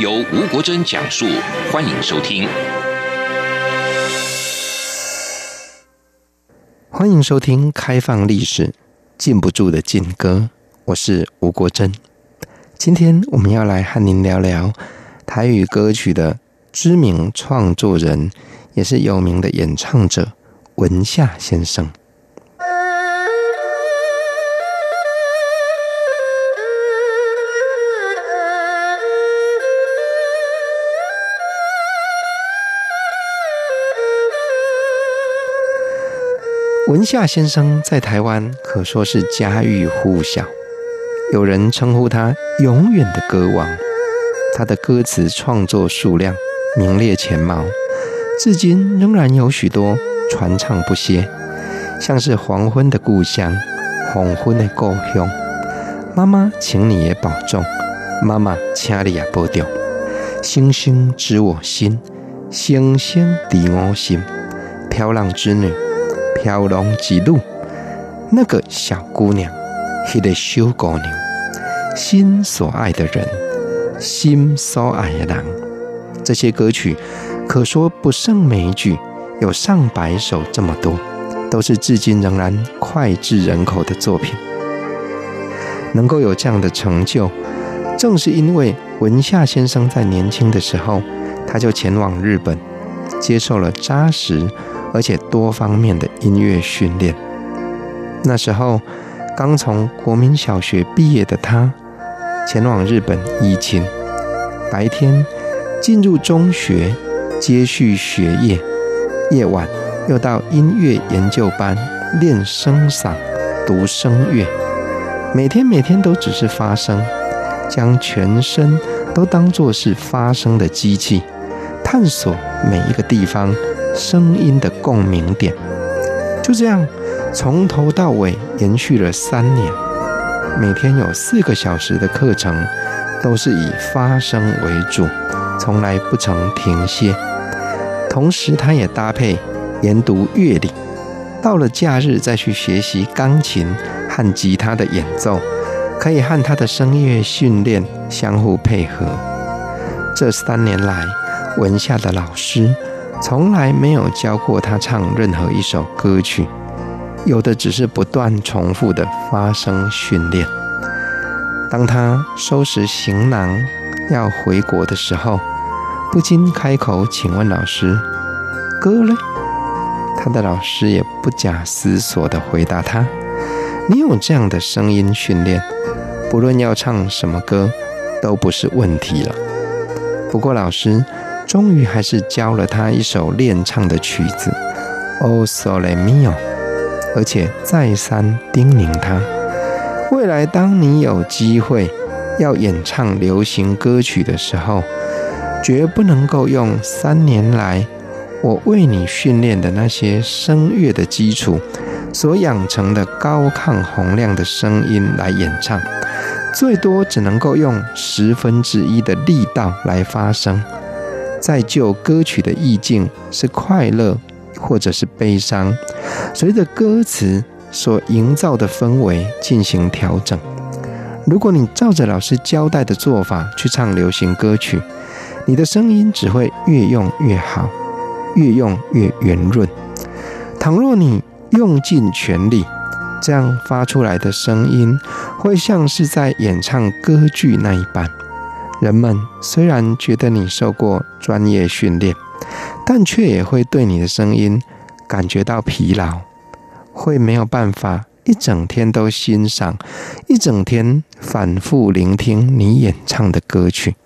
由吴国珍讲述，欢迎收听。欢迎收听《开放历史，禁不住的禁歌》，我是吴国珍。今天我们要来和您聊聊台语歌曲的知名创作人，也是有名的演唱者文夏先生。文夏先生在台湾可说是家喻户晓。有人称呼他“永远的歌王”，他的歌词创作数量名列前茅，至今仍然有许多传唱不歇，像是《黄昏的故乡》《黄昏的故乡》，妈妈，请你也保重，妈妈，请你也保重，星星知我心，星星知我心，飘浪之女，飘浪之路，那个小姑娘。他的小姑娘，心所爱的人，心所爱的人，这些歌曲可说不胜枚举，有上百首这么多，都是至今仍然脍炙人口的作品。能够有这样的成就，正是因为文夏先生在年轻的时候，他就前往日本，接受了扎实而且多方面的音乐训练。那时候。刚从国民小学毕业的他，前往日本疫情，白天进入中学接续学业，夜晚又到音乐研究班练声嗓、读声乐，每天每天都只是发声，将全身都当作是发声的机器，探索每一个地方声音的共鸣点，就这样。从头到尾延续了三年，每天有四个小时的课程，都是以发声为主，从来不曾停歇。同时，他也搭配研读乐理，到了假日再去学习钢琴和吉他的演奏，可以和他的声乐训练相互配合。这三年来，文夏的老师从来没有教过他唱任何一首歌曲。有的只是不断重复的发声训练。当他收拾行囊要回国的时候，不禁开口请问老师：“歌呢？”他的老师也不假思索地回答他：“你有这样的声音训练，不论要唱什么歌都不是问题了。”不过老师终于还是教了他一首练唱的曲子：“O Sole Mio。”而且再三叮咛他：未来当你有机会要演唱流行歌曲的时候，绝不能够用三年来我为你训练的那些声乐的基础所养成的高亢洪亮的声音来演唱，最多只能够用十分之一的力道来发声。再就歌曲的意境是快乐或者是悲伤。随着歌词所营造的氛围进行调整。如果你照着老师交代的做法去唱流行歌曲，你的声音只会越用越好，越用越圆润。倘若你用尽全力，这样发出来的声音会像是在演唱歌剧那一般。人们虽然觉得你受过专业训练，但却也会对你的声音。感觉到疲劳，会没有办法一整天都欣赏，一整天反复聆听你演唱的歌曲。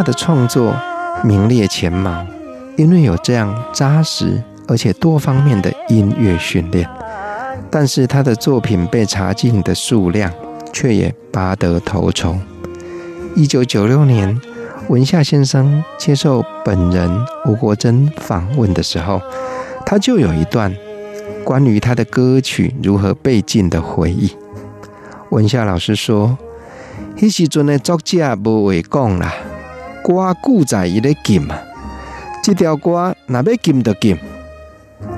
他。的创作名列前茅，因为有这样扎实而且多方面的音乐训练。但是他的作品被查禁的数量却也拔得头筹。一九九六年，文夏先生接受本人吴国珍访问的时候，他就有一段关于他的歌曲如何被禁的回忆。文夏老师说：“那时阵的作者无话讲啦，歌故在伊咧禁嘛，这条歌哪要禁就禁。”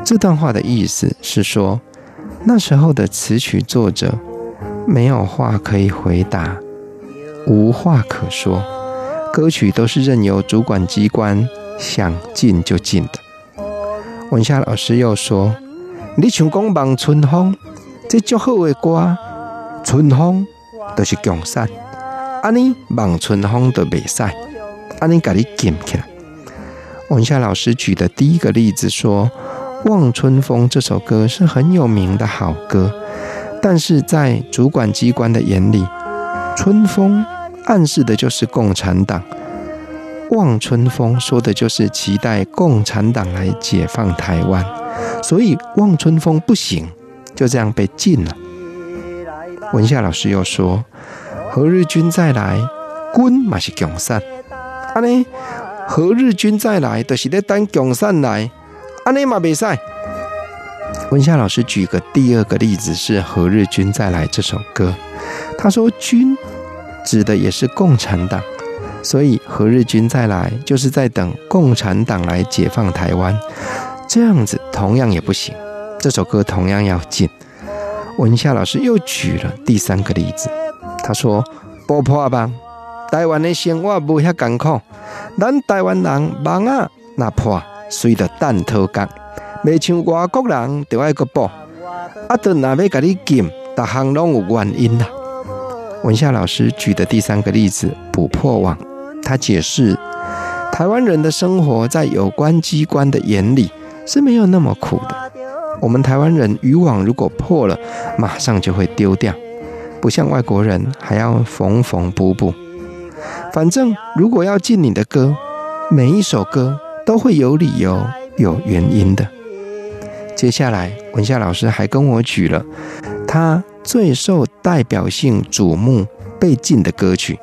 这段话的意思是说。那时候的词曲作者没有话可以回答，无话可说，歌曲都是任由主管机关想禁就禁的。文夏老师又说：“你像讲《望春风》，这足好的歌，春风都是共产，安尼望春风都未使，安尼给你禁起来。”文夏老师举的第一个例子说。《望春风》这首歌是很有名的好歌，但是在主管机关的眼里，春风暗示的就是共产党，望春风说的就是期待共产党来解放台湾，所以望春风不行，就这样被禁了。文夏老师又说，何日君再来，军马是共产，安尼何日君再来，就是在等共产来。安尼嘛袂使。文夏老师举个第二个例子是《何日君再来》这首歌，他说“君”指的也是共产党，所以“何日君再来”就是在等共产党来解放台湾，这样子同样也不行。这首歌同样要禁。文夏老师又举了第三个例子，他说：“不破网，台湾的生活无遐艰苦，咱台湾人网啊那破。”随着蛋头干，未像外国人就爱个补，啊，都若要甲你禁，逐项拢有原因啦。文夏老师举的第三个例子，捕破网，他解释，台湾人的生活在有关机关的眼里是没有那么苦的。我们台湾人渔网如果破了，马上就会丢掉，不像外国人还要缝缝补补。反正如果要禁你的歌，每一首歌。都会有理由、有原因的。接下来，文夏老师还跟我举了他最受代表性、瞩目、被禁的歌曲《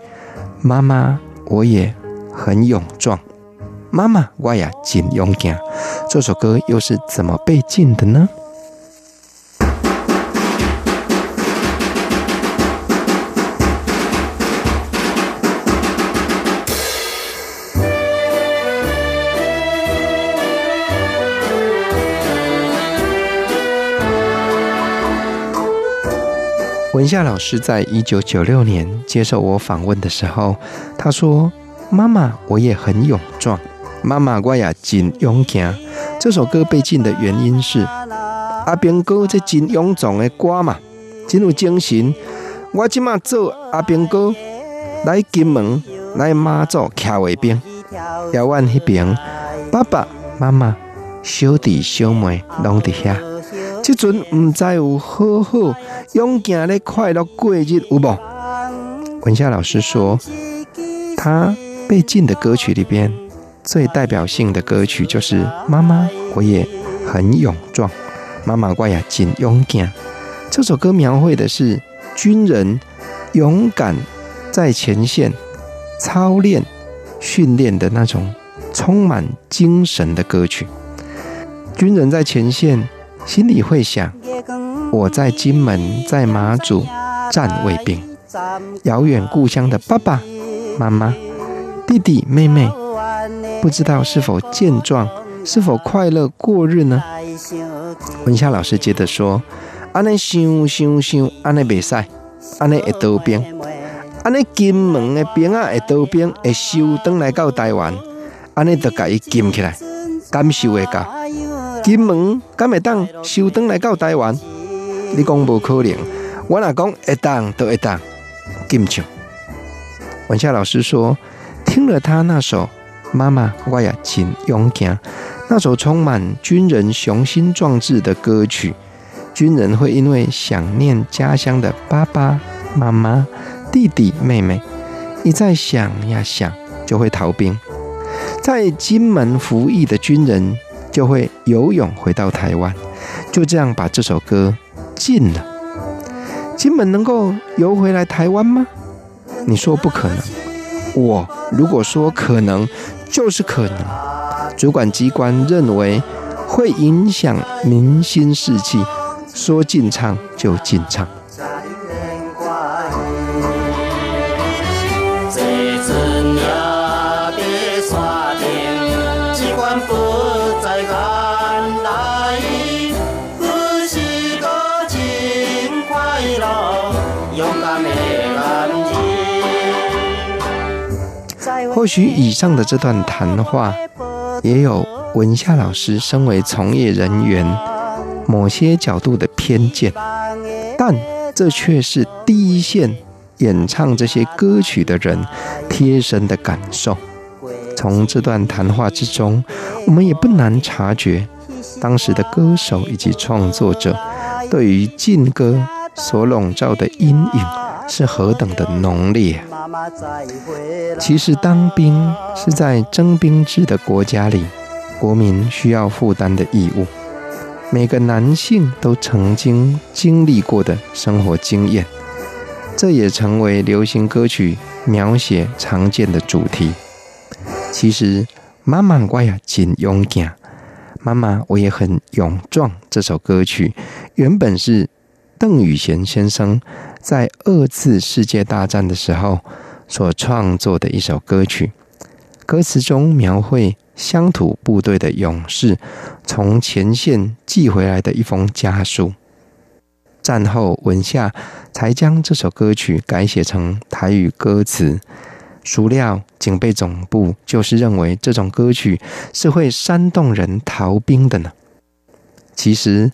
妈妈，我也很勇壮》。妈妈，我也真勇敢。这首歌又是怎么被禁的呢？文夏老师在一九九六年接受我访问的时候，他说：“妈妈，我也很勇壮。妈妈，我也真勇敢。”这首歌被禁的原因是阿兵哥这真勇壮的歌嘛，真有精神。我即马做阿兵哥来金门来妈祖徛卫兵，遥远那边，爸爸妈妈小弟小妹拢伫遐。这阵唔知有好好勇敢的快乐过日有无？文夏老师说，他被禁的歌曲里边最代表性的歌曲就是《妈妈我也很勇壮》，妈妈我也真勇敢。这首歌描绘的是军人勇敢在前线操练训练的那种充满精神的歌曲。军人在前线。心里会想，我在金门，在马祖站卫兵，遥远故乡的爸爸妈妈、弟弟妹妹，不知道是否健壮，是否快乐过日呢？文夏老师接着说：“安尼想想想，安尼袂使，安尼会倒兵，安尼金门的兵啊会倒兵，会收转来到台湾，安尼就甲伊禁起来，感受会到。”金门敢会当收转来到台湾？你讲无可能，我若讲会当就会当，金唱。文夏老师说，听了他那首《妈妈我也真勇敢》，那首充满军人雄心壮志的歌曲，军人会因为想念家乡的爸爸妈妈、弟弟妹妹，一再想呀想，就会逃兵。在金门服役的军人就会游泳回到台湾，就这样把这首歌禁了。金门能够游回来台湾吗？你说不可能，我如果说可能，就是可能。主管机关认为会影响民心士气，说禁唱就禁唱。或许以上的这段谈话，也有文夏老师身为从业人员某些角度的偏见，但这却是第一线演唱这些歌曲的人贴身的感受。从这段谈话之中，我们也不难察觉，当时的歌手以及创作者对于禁歌所笼罩的阴影是何等的浓烈。其实当兵是在征兵制的国家里，国民需要负担的义务，每个男性都曾经经历过的生活经验，这也成为流行歌曲描写常见的主题。其实，妈妈我也真勇敢，妈妈我也很勇壮。这首歌曲原本是邓雨贤先生在二次世界大战的时候所创作的一首歌曲，歌词中描绘乡土部队的勇士从前线寄回来的一封家书。战后文夏才将这首歌曲改写成台语歌词。孰料警备总部就是认为这种歌曲是会煽动人逃兵的呢。其实，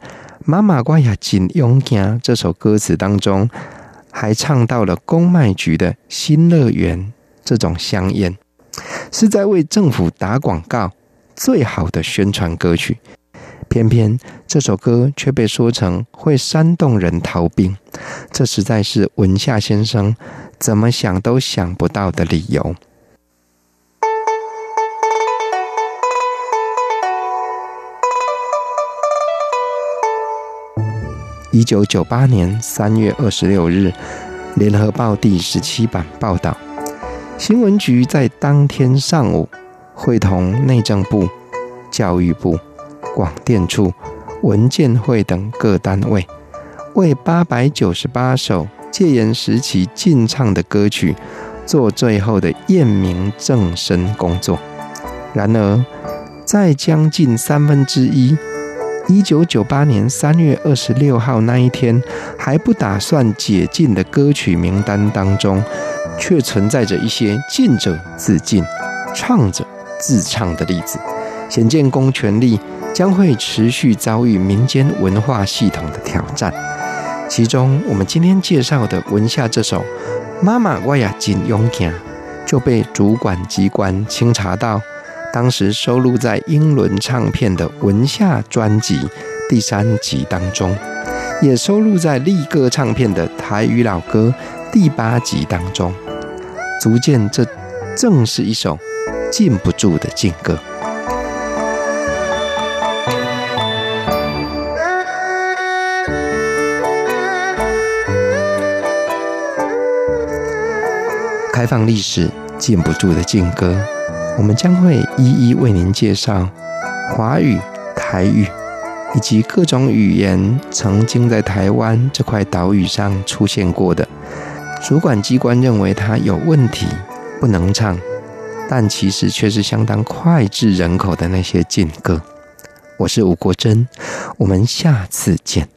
妈妈我也真勇敢这首歌词当中，还唱到了公卖局的新乐园这种香烟，是在为政府打广告，最好的宣传歌曲。偏偏这首歌却被说成会煽动人逃兵，这实在是文夏先生怎么想都想不到的理由。一九九八年三月二十六日，《联合报》第十七版报道，新闻局在当天上午会同内政部、教育部、广电处、文建会等各单位，为八百九十八首戒严时期禁唱的歌曲做最后的验明正身工作。然而，在将近三分之一。一九九八年三月二十六号那一天还不打算解禁的歌曲名单当中，却存在着一些禁者自禁、唱者自唱的例子，显见公权力将会持续遭遇民间文化系统的挑战。其中，我们今天介绍的文夏这首《妈妈我也真勇敢》，就被主管机关清查到。当时收录在英伦唱片的文夏专辑第三集当中，也收录在力歌唱片的台语老歌第八集当中，足见这正是一首禁不住的禁歌。开放历史，禁不住的禁歌。我们将会一一为您介绍华语、台语以及各种语言曾经在台湾这块岛屿上出现过的，主管机关认为它有问题不能唱，但其实却是相当脍炙人口的那些禁歌。我是吴国珍，我们下次见。